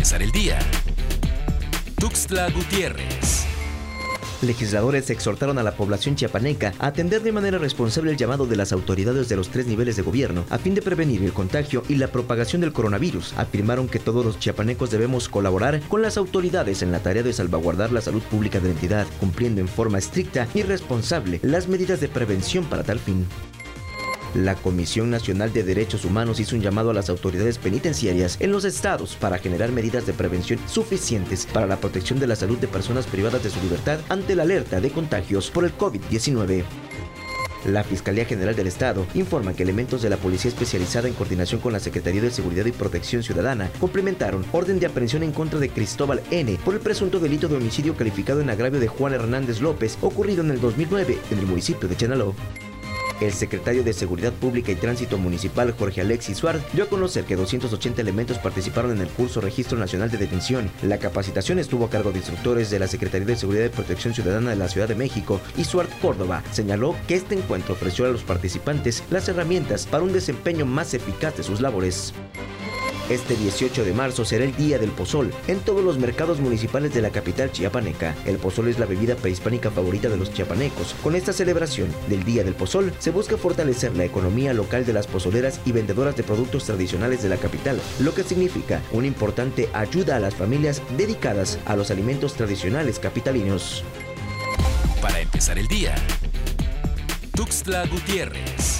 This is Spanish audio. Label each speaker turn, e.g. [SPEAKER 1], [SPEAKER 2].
[SPEAKER 1] empezar el día. Tuxtla Gutiérrez.
[SPEAKER 2] Legisladores exhortaron a la población chiapaneca a atender de manera responsable el llamado de las autoridades de los tres niveles de gobierno a fin de prevenir el contagio y la propagación del coronavirus. Afirmaron que todos los chiapanecos debemos colaborar con las autoridades en la tarea de salvaguardar la salud pública de la entidad, cumpliendo en forma estricta y responsable las medidas de prevención para tal fin. La Comisión Nacional de Derechos Humanos hizo un llamado a las autoridades penitenciarias en los estados para generar medidas de prevención suficientes para la protección de la salud de personas privadas de su libertad ante la alerta de contagios por el COVID-19. La Fiscalía General del Estado informa que elementos de la Policía Especializada en coordinación con la Secretaría de Seguridad y Protección Ciudadana complementaron orden de aprehensión en contra de Cristóbal N. por el presunto delito de homicidio calificado en agravio de Juan Hernández López ocurrido en el 2009 en el municipio de Chenaló. El secretario de Seguridad Pública y Tránsito Municipal, Jorge Alexis Suárez, dio a conocer que 280 elementos participaron en el curso Registro Nacional de Detención. La capacitación estuvo a cargo de instructores de la Secretaría de Seguridad y Protección Ciudadana de la Ciudad de México y Suárez Córdoba señaló que este encuentro ofreció a los participantes las herramientas para un desempeño más eficaz de sus labores. Este 18 de marzo será el Día del Pozol en todos los mercados municipales de la capital chiapaneca. El pozol es la bebida prehispánica favorita de los chiapanecos. Con esta celebración del Día del Pozol se busca fortalecer la economía local de las pozoleras y vendedoras de productos tradicionales de la capital, lo que significa una importante ayuda a las familias dedicadas a los alimentos tradicionales capitalinos.
[SPEAKER 1] Para empezar el día, Tuxtla Gutiérrez.